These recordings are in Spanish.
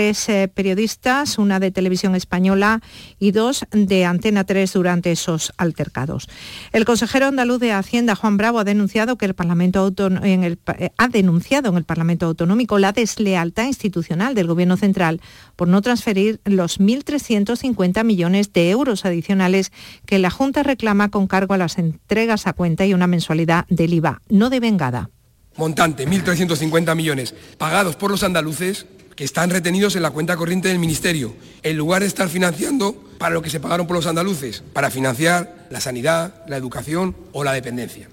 tres eh, periodistas, una de televisión española y dos de Antena 3 durante esos altercados. El consejero andaluz de Hacienda, Juan Bravo, ha denunciado que el Parlamento en el, eh, ha denunciado en el Parlamento Autonómico la deslealtad institucional del Gobierno central por no transferir los 1.350 millones de euros adicionales que la Junta reclama con cargo a las entregas a cuenta y una mensualidad del IVA no devengada. Montante, 1.350 millones, pagados por los andaluces que están retenidos en la cuenta corriente del Ministerio, en lugar de estar financiando para lo que se pagaron por los andaluces, para financiar la sanidad, la educación o la dependencia.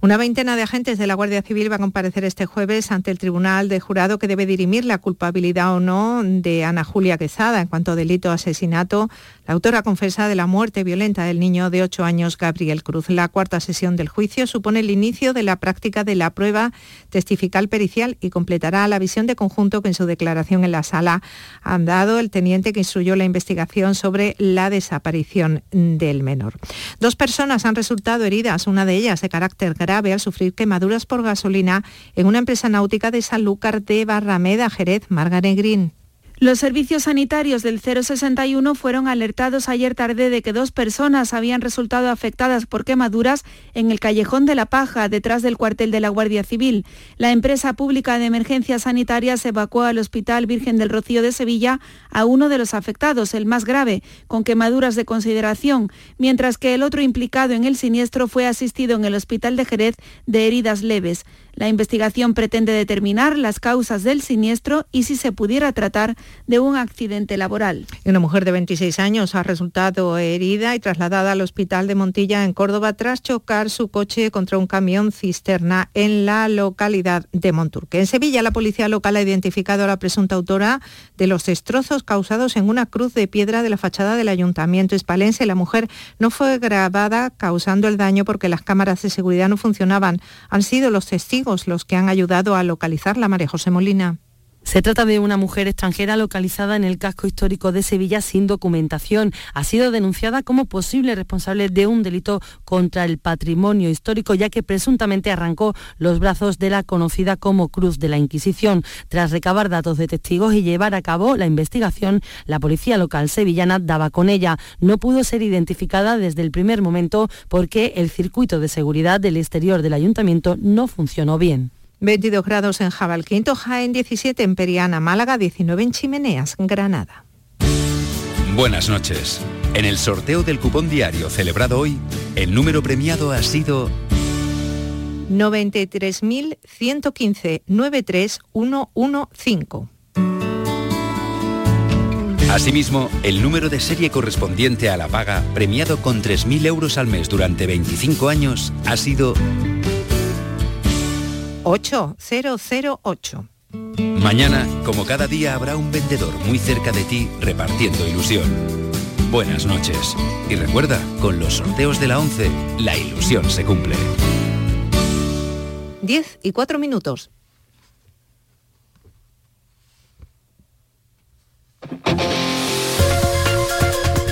Una veintena de agentes de la Guardia Civil va a comparecer este jueves ante el Tribunal de Jurado que debe dirimir la culpabilidad o no de Ana Julia Quesada en cuanto a delito de asesinato, la autora confesa de la muerte violenta del niño de 8 años Gabriel Cruz. La cuarta sesión del juicio supone el inicio de la práctica de la prueba testifical pericial y completará la visión de conjunto que en su declaración en la sala han dado el teniente que instruyó la investigación sobre la desaparición del menor. Dos personas han resultado heridas, una de ellas de carácter al sufrir quemaduras por gasolina en una empresa náutica de Sanlúcar de Barrameda, Jerez, Margaret Green. Los servicios sanitarios del 061 fueron alertados ayer tarde de que dos personas habían resultado afectadas por quemaduras en el callejón de la Paja, detrás del cuartel de la Guardia Civil. La empresa pública de emergencias sanitarias evacuó al Hospital Virgen del Rocío de Sevilla a uno de los afectados, el más grave, con quemaduras de consideración, mientras que el otro implicado en el siniestro fue asistido en el Hospital de Jerez de heridas leves. La investigación pretende determinar las causas del siniestro y si se pudiera tratar de un accidente laboral. Una mujer de 26 años ha resultado herida y trasladada al hospital de Montilla en Córdoba tras chocar su coche contra un camión cisterna en la localidad de Monturque. En Sevilla, la policía local ha identificado a la presunta autora de los destrozos causados en una cruz de piedra de la fachada del ayuntamiento hispalense. La mujer no fue grabada causando el daño porque las cámaras de seguridad no funcionaban. Han sido los testigos los que han ayudado a localizar la María José Molina. Se trata de una mujer extranjera localizada en el casco histórico de Sevilla sin documentación. Ha sido denunciada como posible responsable de un delito contra el patrimonio histórico, ya que presuntamente arrancó los brazos de la conocida como Cruz de la Inquisición. Tras recabar datos de testigos y llevar a cabo la investigación, la policía local sevillana daba con ella. No pudo ser identificada desde el primer momento porque el circuito de seguridad del exterior del ayuntamiento no funcionó bien. 22 grados en Jabalquinto, Jaén 17 en Periana, Málaga 19 en Chimeneas, Granada. Buenas noches. En el sorteo del cupón diario celebrado hoy, el número premiado ha sido 93.115 93115. Asimismo, el número de serie correspondiente a la paga, premiado con 3.000 euros al mes durante 25 años, ha sido 8008. Mañana, como cada día, habrá un vendedor muy cerca de ti repartiendo ilusión. Buenas noches. Y recuerda, con los sorteos de la 11, la ilusión se cumple. 10 y 4 minutos.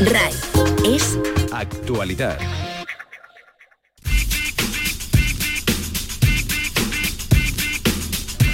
RAI es actualidad.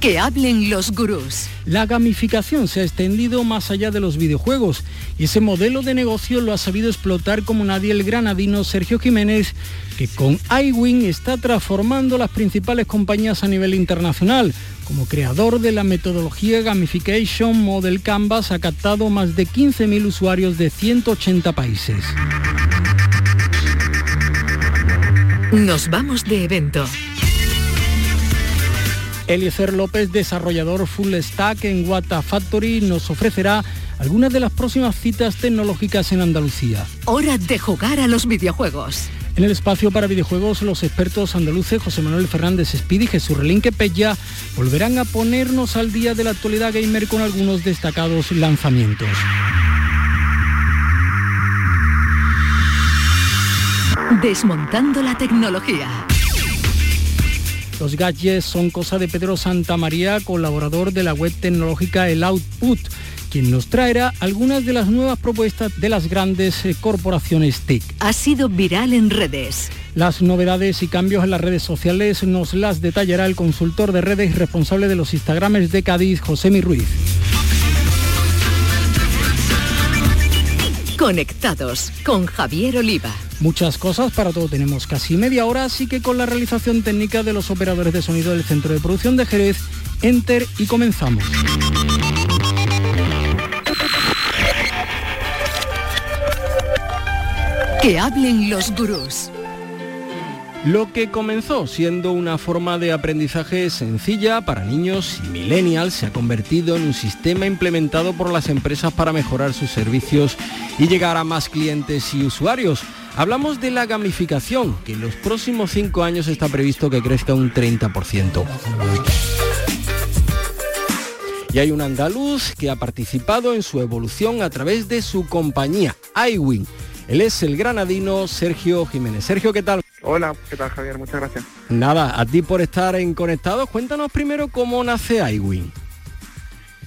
Que hablen los gurús. La gamificación se ha extendido más allá de los videojuegos y ese modelo de negocio lo ha sabido explotar como nadie el granadino Sergio Jiménez, que con iWin está transformando las principales compañías a nivel internacional. Como creador de la metodología Gamification Model Canvas ha captado más de 15.000 usuarios de 180 países. Nos vamos de evento. Eliezer López, desarrollador full stack en Wata Factory, nos ofrecerá algunas de las próximas citas tecnológicas en Andalucía. Hora de jugar a los videojuegos. En el espacio para videojuegos, los expertos andaluces José Manuel Fernández Speed y Jesús Relinque Pella volverán a ponernos al día de la actualidad gamer con algunos destacados lanzamientos. Desmontando la tecnología. Los gadgets son cosa de Pedro Santamaría, colaborador de la web tecnológica El Output quien nos traerá algunas de las nuevas propuestas de las grandes eh, corporaciones TIC. Ha sido viral en redes. Las novedades y cambios en las redes sociales nos las detallará el consultor de redes y responsable de los Instagrames de Cádiz, José Mi Ruiz. Conectados con Javier Oliva. Muchas cosas, para todo tenemos casi media hora, así que con la realización técnica de los operadores de sonido del Centro de Producción de Jerez, Enter y comenzamos. Que hablen los gurús. Lo que comenzó siendo una forma de aprendizaje sencilla para niños y millennials se ha convertido en un sistema implementado por las empresas para mejorar sus servicios y llegar a más clientes y usuarios. Hablamos de la gamificación, que en los próximos cinco años está previsto que crezca un 30%. Y hay un andaluz que ha participado en su evolución a través de su compañía, iWin él es el granadino Sergio Jiménez. Sergio, ¿qué tal? Hola, ¿qué tal Javier? Muchas gracias. Nada, a ti por estar en Conectados. Cuéntanos primero cómo nace iWin.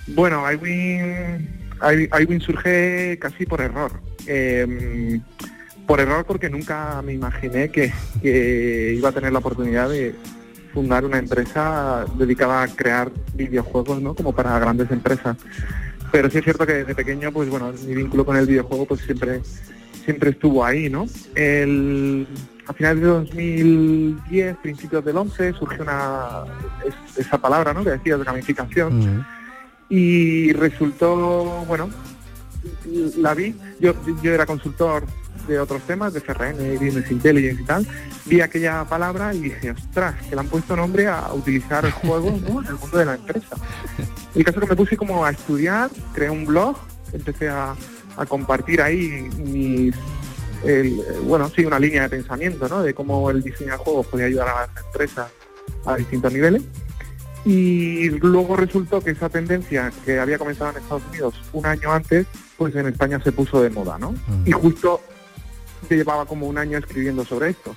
Bueno, iWin, iWin surge casi por error. Em, por error porque nunca me imaginé que, iba a tener la oportunidad de fundar una empresa dedicada a crear videojuegos, ¿no? Como para grandes empresas. Pero sí es cierto que desde pequeño, pues bueno, mi vínculo con el videojuego pues siempre siempre estuvo ahí, ¿no? El, a finales de 2010, principios del 11, surgió una, esa palabra, ¿no? Que decía de gamificación. Y resultó, bueno, la vi, yo, yo era consultor de otros temas, de CRM, Business Intelligence y tal, vi aquella palabra y dije, ostras, que le han puesto nombre a utilizar el juego en el mundo de la empresa. El caso que me puse como a estudiar, creé un blog, empecé a, a compartir ahí mis, bueno, sí, una línea de pensamiento, ¿no? De cómo el diseño de juegos podía ayudar a las empresas a distintos niveles. Y luego resultó que esa tendencia que había comenzado en Estados Unidos un año antes, pues en España se puso de moda, ¿no? Y justo se llevaba como un año escribiendo sobre esto.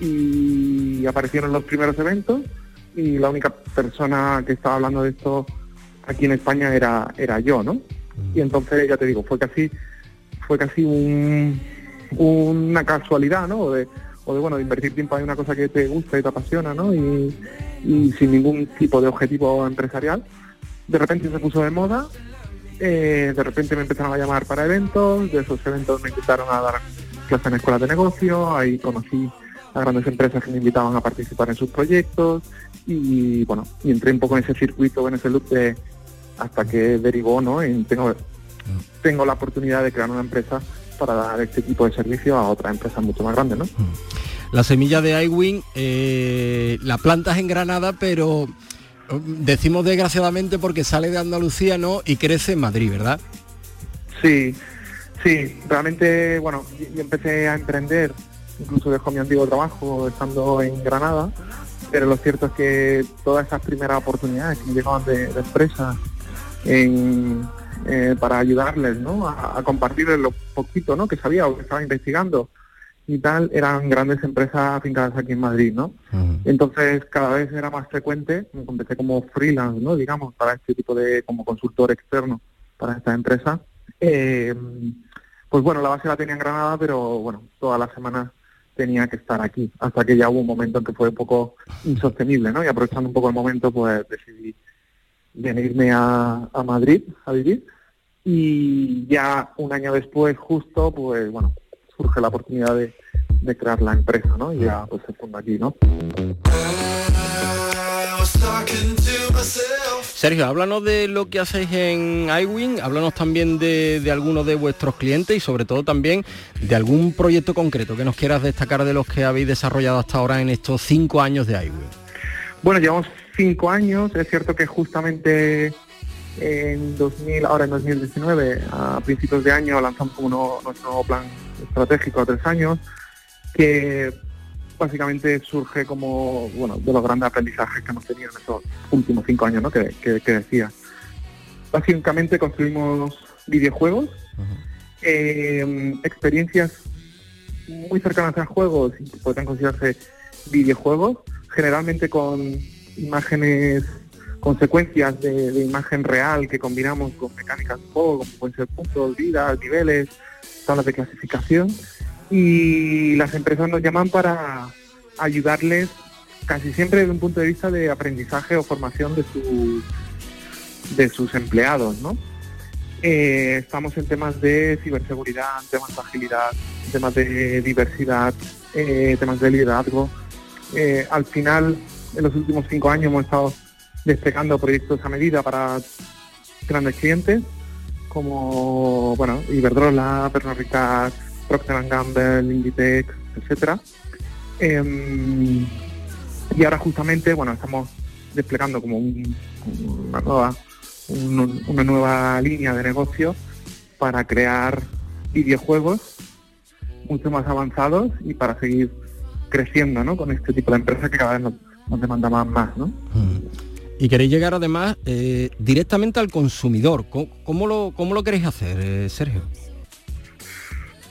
Y aparecieron los primeros eventos y la única persona que estaba hablando de esto aquí en España era, era yo, ¿no? Y entonces, ya te digo, fue casi, fue casi un, una casualidad, ¿no? O de, o de, bueno, de invertir tiempo en una cosa que te gusta y te apasiona, ¿no? Y, sin ningún tipo de objetivo empresarial. De repente se puso de moda, eh, de repente me empezaron a llamar para eventos, de esos eventos me invitaron a dar clases en escuelas de negocio, ahí conocí a grandes empresas que me invitaban a participar en sus proyectos y bueno, y entré un poco en ese circuito, en ese loop de, hasta que derivó ¿no? en tengo, tengo la oportunidad de crear una empresa para dar este tipo de servicio a otra empresa mucho más grande, ¿no? La semilla de iWing, eh, la plantas en Granada, pero decimos desgraciadamente porque sale de Andalucía, ¿no? Y crece en Madrid, ¿verdad? Sí, sí, realmente, bueno, yo empecé a emprender, incluso dejo mi antiguo trabajo estando en Granada, pero lo cierto es que todas esas primeras oportunidades que me llegaban de, de empresas eh, para ayudarles ¿no? a, compartir lo poquito ¿no? que sabía o que estaba investigando y tal, eran grandes empresas afincadas aquí en Madrid, ¿no? Entonces cada vez era más frecuente, me empecé como freelance, ¿no? Digamos, para este tipo de, como consultor externo para esta empresa. Eh, pues bueno, la base la tenía en Granada, pero bueno, todas las semanas tenía que estar aquí, hasta que ya hubo un momento en que fue un poco insostenible, ¿no? Y aprovechando un poco el momento, pues decidí venirme a, a Madrid a vivir y ya un año después justo pues bueno surge la oportunidad de, de crear la empresa no y ya pues se funda aquí no Sergio, háblanos de lo que hacéis en iWin, háblanos también de, de algunos de vuestros clientes y sobre todo también de algún proyecto concreto que nos quieras destacar de los que habéis desarrollado hasta ahora en estos cinco años de iWin. Bueno, llevamos cinco años. Es cierto que justamente en 2000, ahora en 2019, a principios de año, lanzamos como nuestro nuevo plan estratégico a tres años, que básicamente surge como, bueno, de los grandes aprendizajes que hemos tenido en estos últimos cinco años, ¿no? Que, decía. Básicamente construimos videojuegos, eh, experiencias muy cercanas a juegos, y podrían considerarse videojuegos, generalmente con imágenes, consecuencias de, de imagen real que combinamos con mecánicas de juego, como pueden ser puntos, vidas, niveles, tablas de clasificación. Y las empresas nos llaman para ayudarles casi siempre desde un punto de vista de aprendizaje o formación de, su, de sus empleados, ¿no? Eh, estamos en temas de ciberseguridad, temas de agilidad, temas de diversidad, eh, temas de liderazgo. Eh, al final, en los últimos cinco años hemos estado desplegando proyectos a medida para grandes clientes como bueno Iberdrola, Pernod Ricard, Procter Gamble, Inditex, etcétera. Em, y ahora justamente bueno estamos desplegando como una nueva una nueva línea de negocio para crear videojuegos mucho más avanzados y para seguir creciendo ¿no? con este tipo de empresas que cada vez nos, nos demanda más, ¿no? Mm. Y queréis llegar además eh, directamente al consumidor. ¿Cómo, lo, cómo lo queréis hacer, eh, Sergio?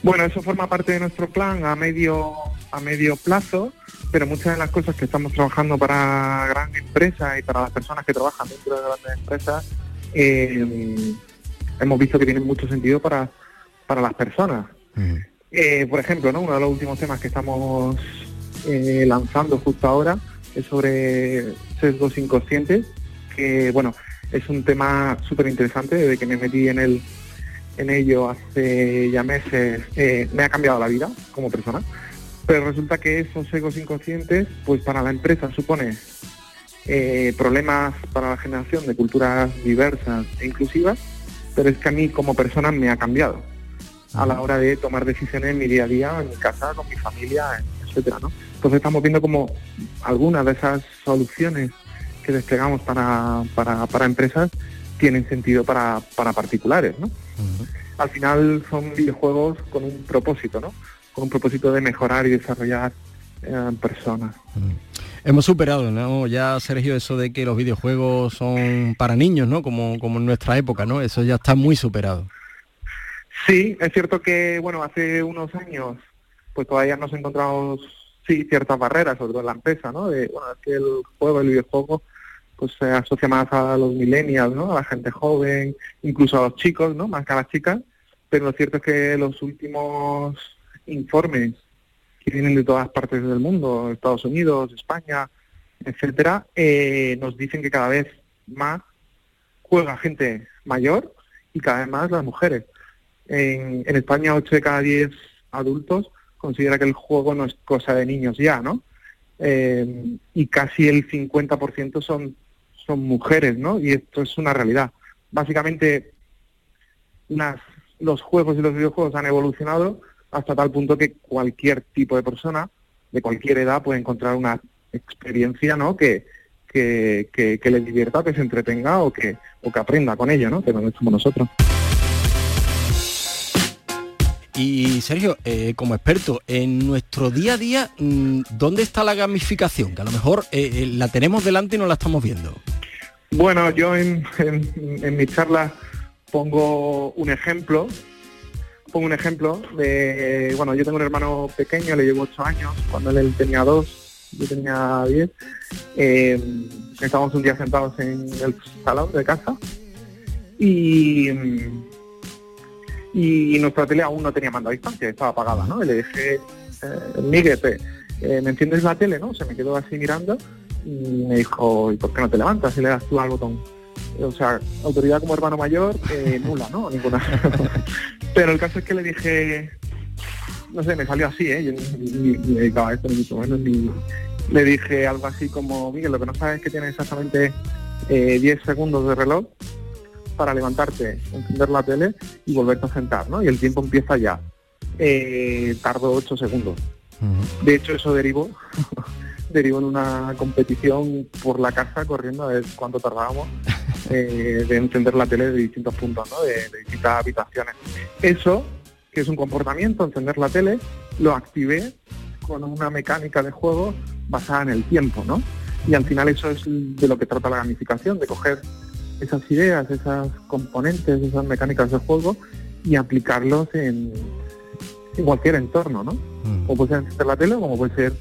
Bueno, eso forma parte de nuestro plan a medio, a medio plazo, pero muchas de las cosas que estamos trabajando para grandes empresas y para las personas que trabajan dentro de grandes empresas, eh, hemos visto que tienen mucho sentido para, para las personas. Eh, por ejemplo, ¿no? uno de los últimos temas que estamos eh, lanzando justo ahora es sobre sesgos inconscientes, que bueno, es un tema súper interesante desde que me metí en el en ello hace ya meses, eh, me ha cambiado la vida como persona. Pero resulta que esos sesgos inconscientes, pues para la empresa supone eh, problemas para la generación de culturas diversas e inclusivas, pero es que a mí como persona me ha cambiado a la hora de tomar decisiones en mi día a día, en mi casa, con mi familia, etcétera, ¿no? Entonces estamos viendo como algunas de esas soluciones que desplegamos para, para, empresas tienen sentido para, para particulares, ¿no? Al final son videojuegos con un propósito, ¿no? Con un propósito de mejorar y desarrollar eh, personas. Hemos superado, ¿no? Ya, Sergio, eso de que los videojuegos son para niños, ¿no? Como, como en nuestra época, ¿no? Eso ya está muy superado. Sí, es cierto que, bueno, hace unos años, pues todavía nos encontramos, sí, ciertas barreras, sobre todo en la empresa, ¿no? De, bueno, es que el juego, el videojuego, pues se asocia más a los millennials, ¿no? A la gente joven, incluso a los chicos, ¿no? Más que a las chicas. Pero lo cierto es que los últimos informes que vienen de todas partes del mundo, Estados Unidos, España, etcétera, eh, nos dicen que cada vez más juega gente mayor y cada vez más las mujeres. En, España 8 de cada 10 adultos considera que el juego no es cosa de niños ya, ¿no? Eh, y casi el 50% son, son mujeres, ¿no? Y esto es una realidad. Básicamente, las, los juegos y los videojuegos han evolucionado hasta tal punto que cualquier tipo de persona, de cualquier edad, puede encontrar una experiencia, ¿no? Que, que, que, le divierta, que se entretenga o que, o que aprenda con ello, ¿no? Que no somos nosotros. Y Sergio, eh, como experto, en nuestro día a día, mm, ¿dónde está la gamificación? Que a lo mejor eh, eh, la tenemos delante y no la estamos viendo. Bueno, yo en, mi charla pongo un ejemplo. Pongo un ejemplo de, bueno, yo tengo un hermano pequeño, le llevo ocho años, cuando él tenía dos, yo tenía diez. estábamos un día sentados en el salón de casa y y nuestra tele aún no tenía mando a distancia, estaba apagada, ¿no? Y le dije, eh, Miguel, eh, ¿me entiendes la tele, no? Se me quedó así mirando y me dijo, ¿y por qué no te levantas y le das tú al botón? O sea, autoridad como hermano mayor, eh, nula, ¿no? Ninguna. Pero el caso es que le dije, no sé, me salió así, ¿eh? Yo ni, me dedicaba a esto, ni mucho menos, ni... Le dije algo así como, Miguel, lo que no sabes es que tiene exactamente 10 eh, segundos de reloj para levantarte, encender la tele y volverte a sentar, ¿no? Y el tiempo empieza ya. Eh, tardó 8 segundos. De hecho, eso derivó, derivó en una competición por la casa corriendo a ver cuánto tardábamos eh, de encender la tele de distintos puntos, ¿no? de, distintas habitaciones. Eso, que es un comportamiento, encender la tele, lo activé con una mecánica de juego basada en el tiempo, ¿no? Y al final eso es de lo que trata la gamificación, de coger esas ideas, esas componentes, esas mecánicas de juego y aplicarlos en, cualquier entorno, ¿no? Mm. Como puede ser la tele, como puede ser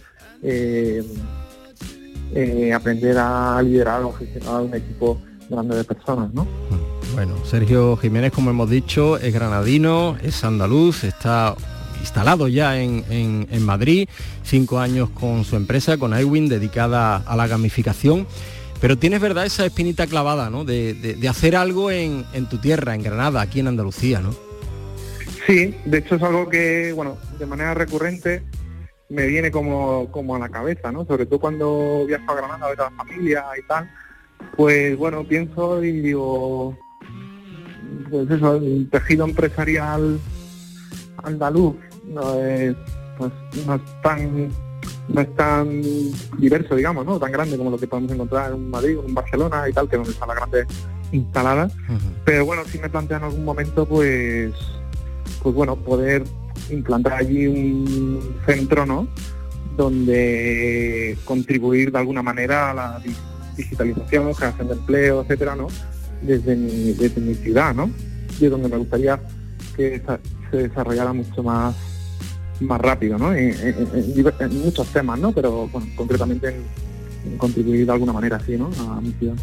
eh, eh, aprender a liderar o gestionar un equipo grande de personas, ¿no? Bueno, Sergio Jiménez, como hemos dicho, es granadino, es andaluz, está instalado ya en, Madrid, cinco años con su empresa, con iWin, dedicada a la gamificación. Pero tienes verdad esa espinita clavada, ¿no? De, hacer algo en, tu tierra, en Granada, aquí en Andalucía, ¿no? Sí, de hecho es algo que, bueno, de manera recurrente me viene como, como a la cabeza, ¿no? Sobre todo cuando viajo a Granada a ver a la familia y tal, pues bueno, pienso y digo, pues eso, el tejido empresarial andaluz pues, no es tan no es tan diverso, digamos, ¿no? Tan grande como lo que podemos encontrar en Madrid o en Barcelona y tal, que es donde está la grande instalada. Pero bueno, si me plantea en algún momento, pues, pues bueno, poder implantar allí un centro, ¿no? Donde contribuir de alguna manera a la digitalización, creación de empleo, etcétera, ¿no? Desde mi, desde mi ciudad, ¿no? Y es donde me gustaría que se desarrollara mucho más más rápido, ¿no? En, muchos temas, ¿no? Pero bueno, concretamente en, contribuir de alguna manera así, ¿no? A mi ciudad.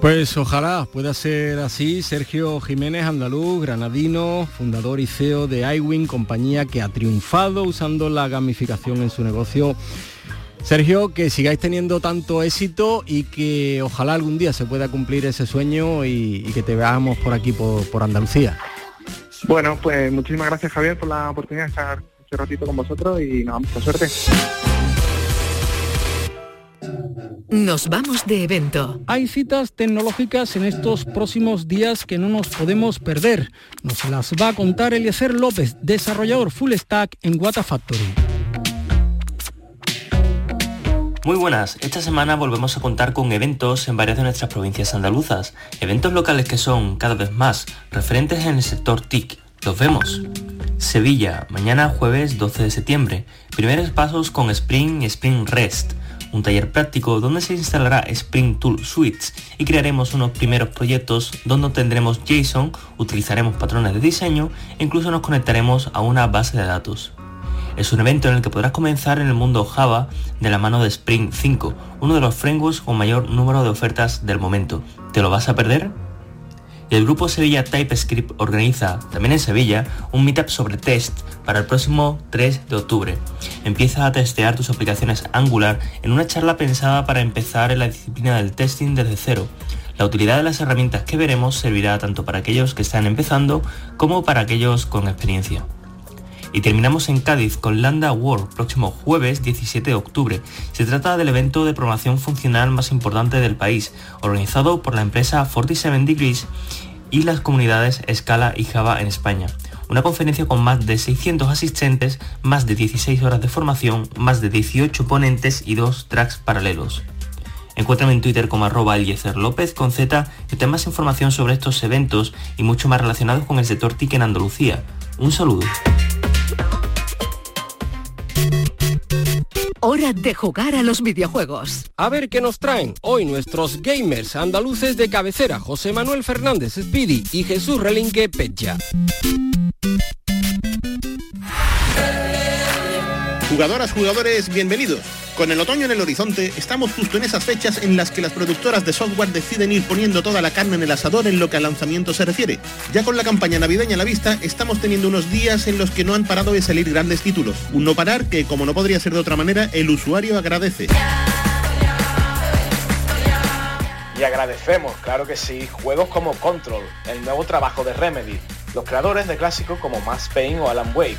Pues ojalá pueda ser así. Sergio Jiménez, andaluz, granadino, fundador y CEO de iWin, compañía que ha triunfado usando la gamificación en su negocio. Sergio, que sigáis teniendo tanto éxito y que ojalá algún día se pueda cumplir ese sueño y, que te veamos por aquí, por Andalucía. Bueno, pues muchísimas gracias Javier por la oportunidad de estar este ratito con vosotros y nada, mucha suerte. Nos vamos de evento. Hay citas tecnológicas en estos próximos días que no nos podemos perder. Nos las va a contar Eliezer López, desarrollador full stack en Wata Factory. Muy buenas, esta semana volvemos a contar con eventos en varias de nuestras provincias andaluzas, eventos locales que son cada vez más referentes en el sector TIC. Los vemos. Sevilla, mañana jueves 12 de septiembre, primeros pasos con Spring y Spring Rest, un taller práctico donde se instalará Spring Tool Suites y crearemos unos primeros proyectos donde tendremos JSON, utilizaremos patrones de diseño e incluso nos conectaremos a una base de datos. Es un evento en el que podrás comenzar en el mundo Java de la mano de Spring 5, uno de los frameworks con mayor número de ofertas del momento. ¿Te lo vas a perder? Y el grupo Sevilla TypeScript organiza, también en Sevilla, un meetup sobre test para el próximo 3 de octubre. Empieza a testear tus aplicaciones Angular en una charla pensada para empezar en la disciplina del testing desde cero. La utilidad de las herramientas que veremos servirá tanto para aquellos que están empezando como para aquellos con experiencia. Y terminamos en Cádiz con Landa World, próximo jueves 17 de octubre. Se trata del evento de programación funcional más importante del país, organizado por la empresa 47 Degrees y las comunidades Scala y Java en España. Una conferencia con más de 600 asistentes, más de 16 horas de formación, más de 18 ponentes y dos tracks paralelos. Encuéntrame en Twitter como arroba López con Z y ten más información sobre estos eventos y mucho más relacionados con el sector TIC en Andalucía. Un saludo. Hora de jugar a los videojuegos. A ver qué nos traen hoy nuestros gamers andaluces de cabecera, José Manuel Fernández Speedy y Jesús Relinque Pecha. Jugadoras, jugadores, bienvenidos. Con el otoño en el horizonte, estamos justo en esas fechas en las que las productoras de software deciden ir poniendo toda la carne en el asador en lo que al lanzamiento se refiere. Ya con la campaña navideña a la vista, estamos teniendo unos días en los que no han parado de salir grandes títulos. Un no parar que, como no podría ser de otra manera, el usuario agradece. Y agradecemos, claro que sí, juegos como Control, el nuevo trabajo de Remedy, los creadores de clásicos como Max Payne o Alan Wake.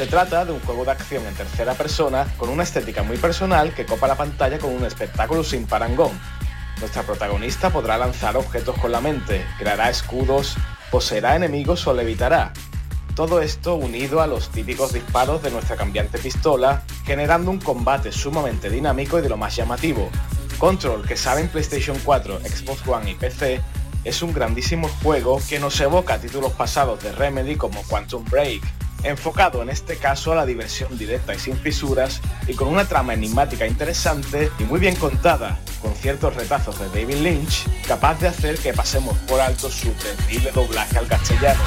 Se trata de un juego de acción en tercera persona con una estética muy personal que copa la pantalla con un espectáculo sin parangón. Nuestra protagonista podrá lanzar objetos con la mente, creará escudos, poseerá enemigos o levitará. Todo esto unido a los típicos disparos de nuestra cambiante pistola, generando un combate sumamente dinámico y de lo más llamativo. Control, que sale en PlayStation 4, Xbox One y PC, es un grandísimo juego que nos evoca títulos pasados de Remedy como Quantum Break, enfocado en este caso a la diversión directa y sin fisuras y con una trama enigmática interesante y muy bien contada, con ciertos retazos de David Lynch, capaz de hacer que pasemos por alto su terrible doblaje al castellano.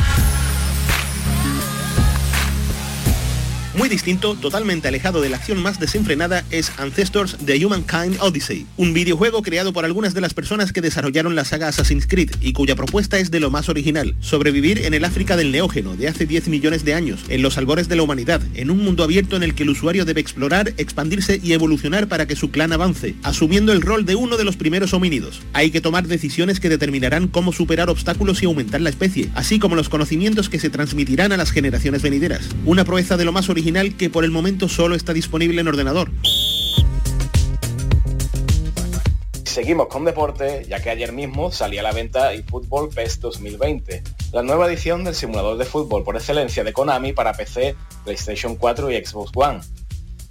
Muy distinto, totalmente alejado de la acción más desenfrenada, es Ancestors The Humankind Odyssey, un videojuego creado por algunas de las personas que desarrollaron la saga Assassin's Creed y cuya propuesta es de lo más original, sobrevivir en el África del Neógeno de hace 10 millones de años, en los albores de la humanidad, en un mundo abierto en el que el usuario debe explorar, expandirse y evolucionar para que su clan avance, asumiendo el rol de uno de los primeros homínidos. Hay que tomar decisiones que determinarán cómo superar obstáculos y aumentar la especie, así como los conocimientos que se transmitirán a las generaciones venideras. Una proeza de lo más original que por el momento solo está disponible en ordenador. Seguimos con deporte, ya que ayer mismo salía a la venta eFootball PES 2020, la nueva edición del simulador de fútbol por excelencia de Konami para PC, PlayStation 4 y Xbox One.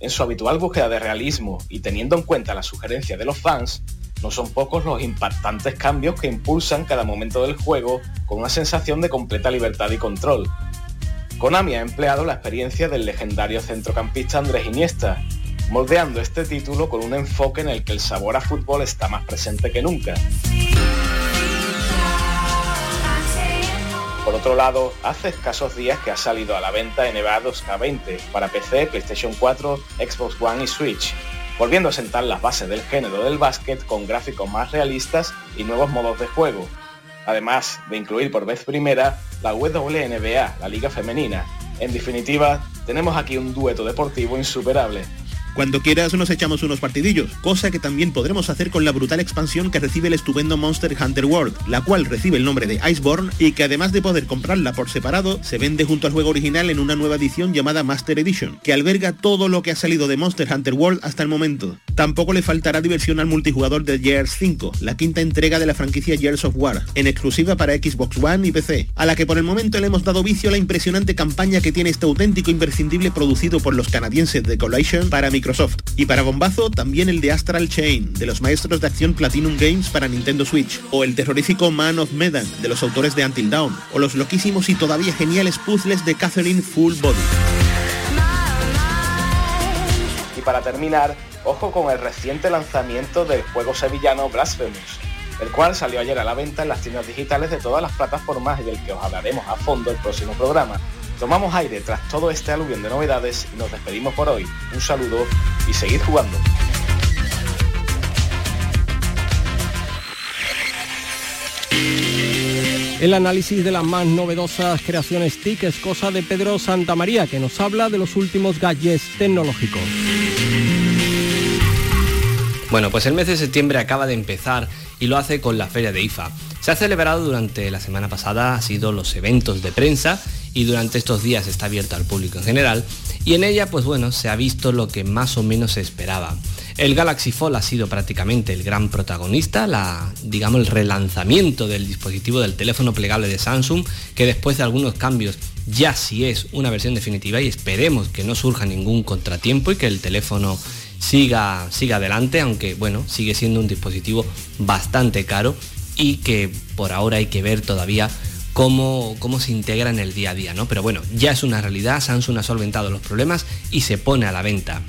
En su habitual búsqueda de realismo y teniendo en cuenta la sugerencia de los fans, no son pocos los impactantes cambios que impulsan cada momento del juego con una sensación de completa libertad y control. Konami ha empleado la experiencia del legendario centrocampista Andrés Iniesta, moldeando este título con un enfoque en el que el sabor a fútbol está más presente que nunca. Por otro lado, hace escasos días que ha salido a la venta NBA 2K20 para PC, PlayStation 4, Xbox One y Switch, volviendo a sentar las bases del género del básquet con gráficos más realistas y nuevos modos de juego, además de incluir por vez primera la WNBA, la liga femenina. En definitiva, tenemos aquí un dueto deportivo insuperable. Cuando quieras nos echamos unos partidillos, cosa que también podremos hacer con la brutal expansión que recibe el estupendo Monster Hunter World, la cual recibe el nombre de Iceborne y que además de poder comprarla por separado, se vende junto al juego original en una nueva edición llamada Master Edition, que alberga todo lo que ha salido de Monster Hunter World hasta el momento. Tampoco le faltará diversión al multijugador de Gears 5, la quinta entrega de la franquicia Gears of War, en exclusiva para Xbox One y PC, a la que por el momento le hemos dado vicio a la impresionante campaña que tiene este auténtico imprescindible producido por los canadienses de Collation para Y para bombazo, también el de Astral Chain, de los maestros de acción Platinum Games para Nintendo Switch, o el terrorífico Man of Medan, de los autores de Until Dawn, o los loquísimos y todavía geniales puzzles de Catherine Full Body. Y para terminar, ojo con el reciente lanzamiento del juego sevillano Blasphemous, el cual salió ayer a la venta en las tiendas digitales de todas las plataformas y del que os hablaremos a fondo el próximo programa. Tomamos aire tras todo este aluvión de novedades y nos despedimos por hoy. Un saludo y seguid jugando. El análisis de las más novedosas creaciones TIC es cosa de Pedro Santamaría, que nos habla de los últimos gadgets tecnológicos. Bueno, pues el mes de septiembre acaba de empezar y lo hace con la feria de IFA. Se ha celebrado durante la semana pasada, ha sido los eventos de prensa y durante estos días está abierta al público en general y en ella pues bueno se ha visto lo que más o menos se esperaba. El Galaxy Fold ha sido prácticamente el gran protagonista, la, digamos el relanzamiento del dispositivo del teléfono plegable de Samsung, que después de algunos cambios ya sí es una versión definitiva y esperemos que no surja ningún contratiempo y que el teléfono siga, siga adelante, aunque bueno, sigue siendo un dispositivo bastante caro y que por ahora hay que ver todavía cómo, cómo se integra en el día a día, ¿no? Pero bueno, ya es una realidad, Samsung ha solventado los problemas y se pone a la venta.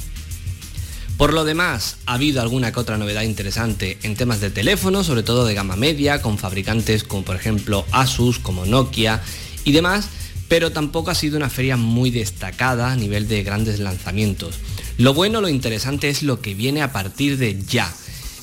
Por lo demás, ha habido alguna que otra novedad interesante en temas de teléfono, sobre todo de gama media, con fabricantes como por ejemplo Asus, como Nokia y demás, pero tampoco ha sido una feria muy destacada a nivel de grandes lanzamientos. Lo bueno, lo interesante es lo que viene a partir de ya.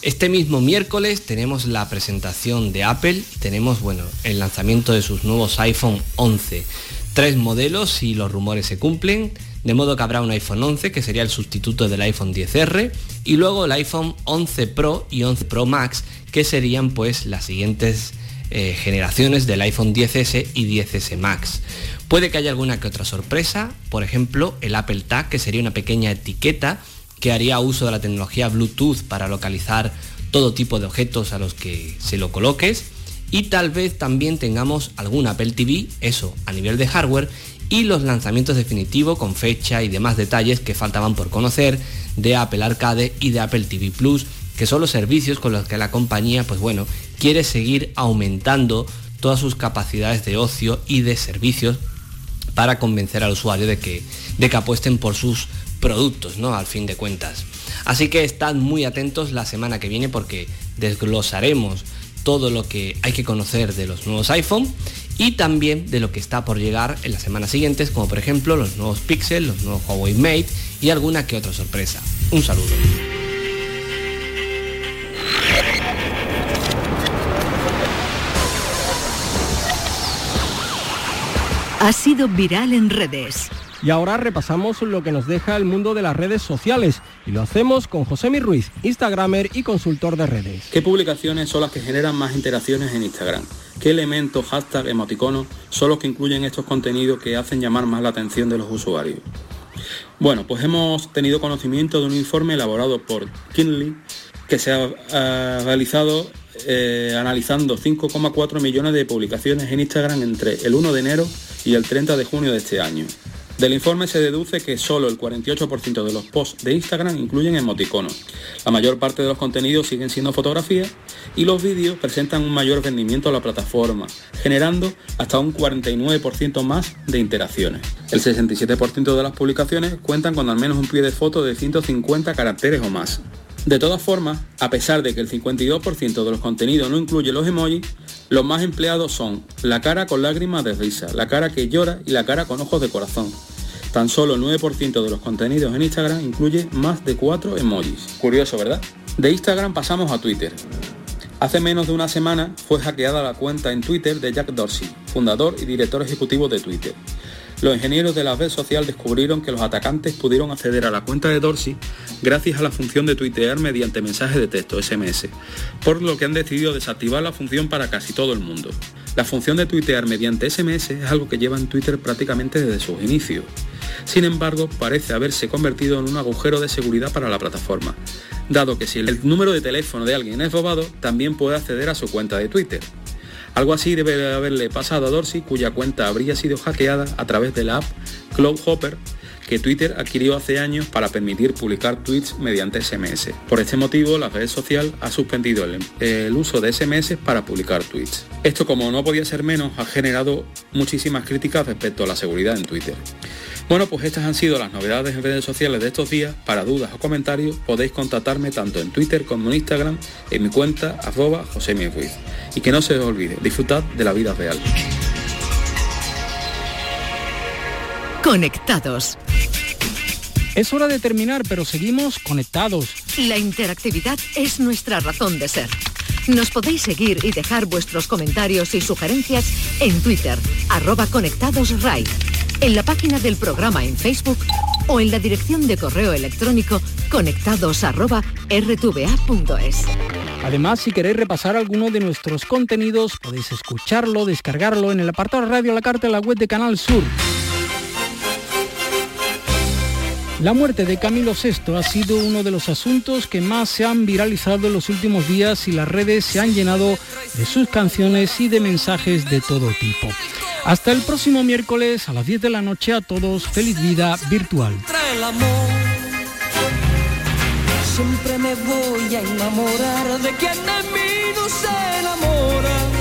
Este mismo miércoles tenemos la presentación de Apple, tenemos bueno, el lanzamiento de sus nuevos iPhone 11. Tres modelos si los rumores se cumplen, de modo que habrá un iPhone 11 que sería el sustituto del iPhone 10R y luego el iPhone 11 Pro y 11 Pro Max que serían pues las siguientes eh, generaciones del iPhone 10S y 10S Max. Puede que haya alguna que otra sorpresa, por ejemplo el Apple Tag que sería una pequeña etiqueta que haría uso de la tecnología Bluetooth para localizar todo tipo de objetos a los que se lo coloques. Y tal vez también tengamos algún Apple TV, eso a nivel de hardware, y los lanzamientos definitivos con fecha y demás detalles que faltaban por conocer de Apple Arcade y de Apple TV Plus, que son los servicios con los que la compañía, pues bueno, quiere seguir aumentando todas sus capacidades de ocio y de servicios para convencer al usuario de que, de que apuesten por sus productos, ¿no? Al fin de cuentas. Así que estad muy atentos la semana que viene porque desglosaremos todo lo que hay que conocer de los nuevos iPhone y también de lo que está por llegar en las semanas siguientes, como por ejemplo los nuevos Pixel, los nuevos Huawei Mate y alguna que otra sorpresa. Un saludo. Ha sido viral en redes. Y ahora repasamos lo que nos deja el mundo de las redes sociales y lo hacemos con José Mi Ruiz, Instagramer y consultor de redes. ¿Qué publicaciones son las que generan más interacciones en Instagram? ¿Qué elementos, hashtag, emoticonos son los que incluyen estos contenidos que hacen llamar más la atención de los usuarios? Bueno, pues hemos tenido conocimiento de un informe elaborado por Kinley que se ha, realizado eh, analizando 5,4 millones de publicaciones en Instagram entre el 1 de enero y el 30 de junio de este año. Del informe se deduce que solo el 48% de los posts de Instagram incluyen emoticonos. La mayor parte de los contenidos siguen siendo fotografías y los vídeos presentan un mayor rendimiento a la plataforma, generando hasta un 49% más de interacciones. El 67% de las publicaciones cuentan con al menos un pie de foto de 150 caracteres o más. De todas formas, a pesar de que el 52% de los contenidos no incluye los emojis, los más empleados son la cara con lágrimas de risa, la cara que llora y la cara con ojos de corazón. Tan solo el 9% de los contenidos en Instagram incluye más de 4 emojis. Curioso, ¿verdad? De Instagram pasamos a Twitter. Hace menos de una semana fue hackeada la cuenta en Twitter de Jack Dorsey, fundador y director ejecutivo de Twitter. Los ingenieros de la red social descubrieron que los atacantes pudieron acceder a la cuenta de Dorsey gracias a la función de tuitear mediante mensaje de texto SMS, por lo que han decidido desactivar la función para casi todo el mundo. La función de tuitear mediante SMS es algo que lleva en Twitter prácticamente desde sus inicios. Sin embargo, parece haberse convertido en un agujero de seguridad para la plataforma, dado que si el número de teléfono de alguien es robado, también puede acceder a su cuenta de Twitter. Algo así debe haberle pasado a Dorsey, cuya cuenta habría sido hackeada a través de la app Cloudhopper que Twitter adquirió hace años para permitir publicar tweets mediante SMS. Por este motivo, la red social ha suspendido el, el, uso de SMS para publicar tweets. Esto, como no podía ser menos, ha generado muchísimas críticas respecto a la seguridad en Twitter. Bueno, pues estas han sido las novedades en redes sociales de estos días. Para dudas o comentarios podéis contactarme tanto en Twitter como en Instagram en mi cuenta arroba José Ruiz. Y que no se os olvide, disfrutad de la vida real. Conectados. Es hora de terminar, pero seguimos conectados. La interactividad es nuestra razón de ser. Nos podéis seguir y dejar vuestros comentarios y sugerencias en Twitter, arroba conectadosRai, en la página del programa en Facebook o en la dirección de correo electrónico conectados. Además, si queréis repasar alguno de nuestros contenidos, podéis escucharlo, descargarlo en el apartado radio la carta de la web de Canal Sur. La muerte de Camilo VI ha sido uno de los asuntos que más se han viralizado en los últimos días y las redes se han llenado de sus canciones y de mensajes de todo tipo. Hasta el próximo miércoles a las 10 de la noche a todos, feliz vida virtual. Siempre me voy a enamorar de quien no se enamora.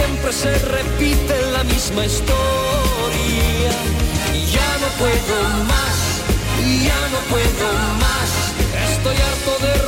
Siempre se repite la misma historia. Y ya no puedo más, ya no puedo más. Estoy harto de